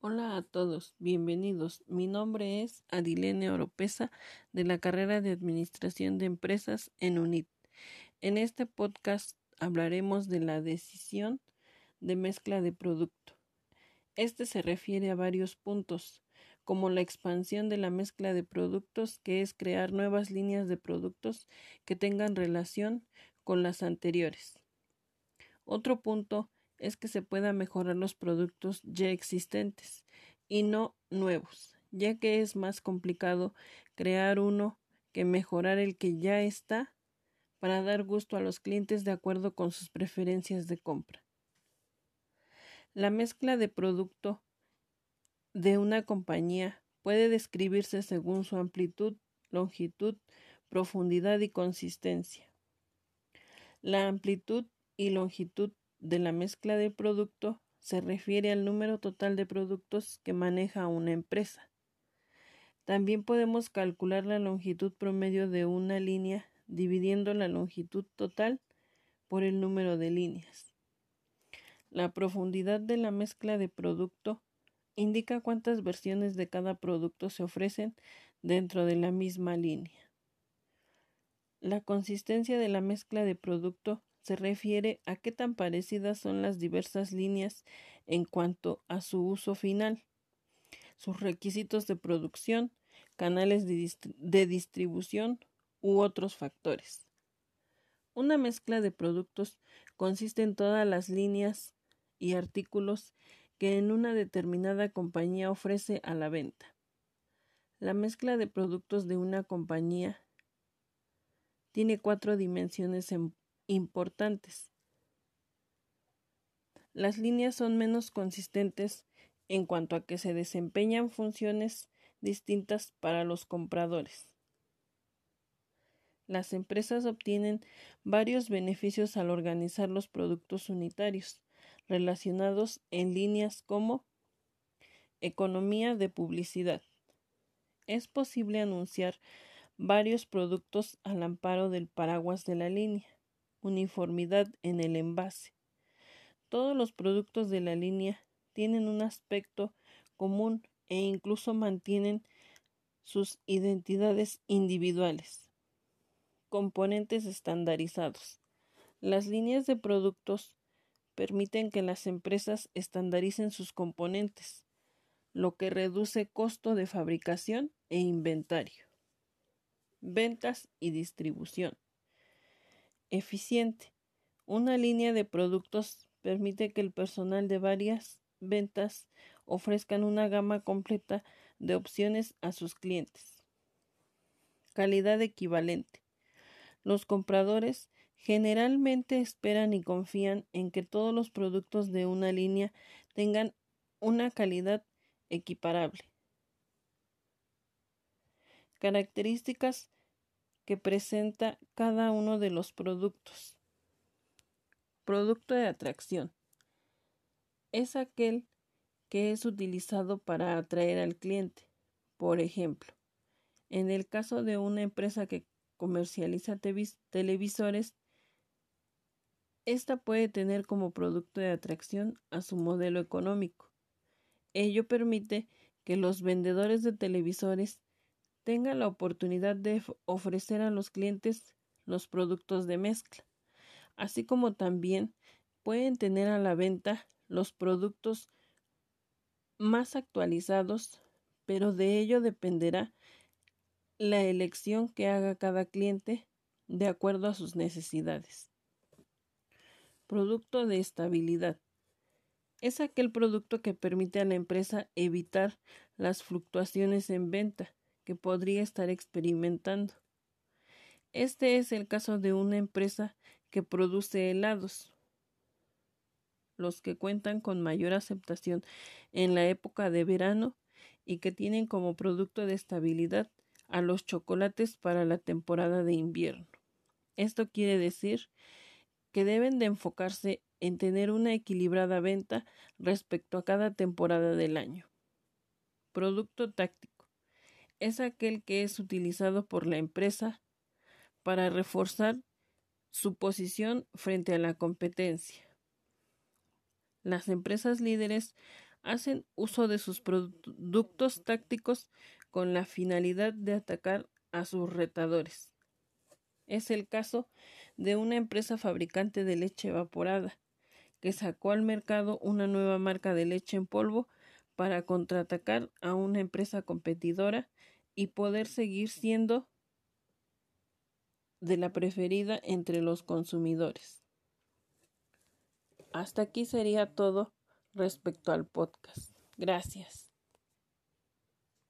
Hola a todos, bienvenidos. Mi nombre es Adilene Oropesa de la carrera de Administración de Empresas en UNIT. En este podcast hablaremos de la decisión de mezcla de producto. Este se refiere a varios puntos, como la expansión de la mezcla de productos, que es crear nuevas líneas de productos que tengan relación con las anteriores. Otro punto es que se pueda mejorar los productos ya existentes y no nuevos, ya que es más complicado crear uno que mejorar el que ya está para dar gusto a los clientes de acuerdo con sus preferencias de compra. La mezcla de producto de una compañía puede describirse según su amplitud, longitud, profundidad y consistencia. La amplitud y longitud de la mezcla de producto se refiere al número total de productos que maneja una empresa. También podemos calcular la longitud promedio de una línea dividiendo la longitud total por el número de líneas. La profundidad de la mezcla de producto indica cuántas versiones de cada producto se ofrecen dentro de la misma línea. La consistencia de la mezcla de producto se refiere a qué tan parecidas son las diversas líneas en cuanto a su uso final, sus requisitos de producción, canales de, distribución u otros factores. Una mezcla de productos consiste en todas las líneas y artículos que en una determinada compañía ofrece a la venta. La mezcla de productos de una compañía tiene cuatro dimensiones en importantes. Las líneas son menos consistentes en cuanto a que se desempeñan funciones distintas para los compradores. Las empresas obtienen varios beneficios al organizar los productos unitarios relacionados en líneas como economía de publicidad. Es posible anunciar varios productos al amparo del paraguas de la línea uniformidad en el envase. Todos los productos de la línea tienen un aspecto común e incluso mantienen sus identidades individuales. Componentes estandarizados. Las líneas de productos permiten que las empresas estandaricen sus componentes, lo que reduce costo de fabricación e inventario. Ventas y distribución eficiente. Una línea de productos permite que el personal de varias ventas ofrezcan una gama completa de opciones a sus clientes. Calidad equivalente. Los compradores generalmente esperan y confían en que todos los productos de una línea tengan una calidad equiparable. Características que presenta cada uno de los productos. Producto de atracción. Es aquel que es utilizado para atraer al cliente. Por ejemplo, en el caso de una empresa que comercializa televisores, esta puede tener como producto de atracción a su modelo económico. Ello permite que los vendedores de televisores tenga la oportunidad de ofrecer a los clientes los productos de mezcla, así como también pueden tener a la venta los productos más actualizados, pero de ello dependerá la elección que haga cada cliente de acuerdo a sus necesidades. Producto de estabilidad. Es aquel producto que permite a la empresa evitar las fluctuaciones en venta que podría estar experimentando. Este es el caso de una empresa que produce helados, los que cuentan con mayor aceptación en la época de verano y que tienen como producto de estabilidad a los chocolates para la temporada de invierno. Esto quiere decir que deben de enfocarse en tener una equilibrada venta respecto a cada temporada del año. Producto táctico es aquel que es utilizado por la empresa para reforzar su posición frente a la competencia. Las empresas líderes hacen uso de sus productos tácticos con la finalidad de atacar a sus retadores. Es el caso de una empresa fabricante de leche evaporada, que sacó al mercado una nueva marca de leche en polvo para contraatacar a una empresa competidora y poder seguir siendo de la preferida entre los consumidores. Hasta aquí sería todo respecto al podcast. Gracias.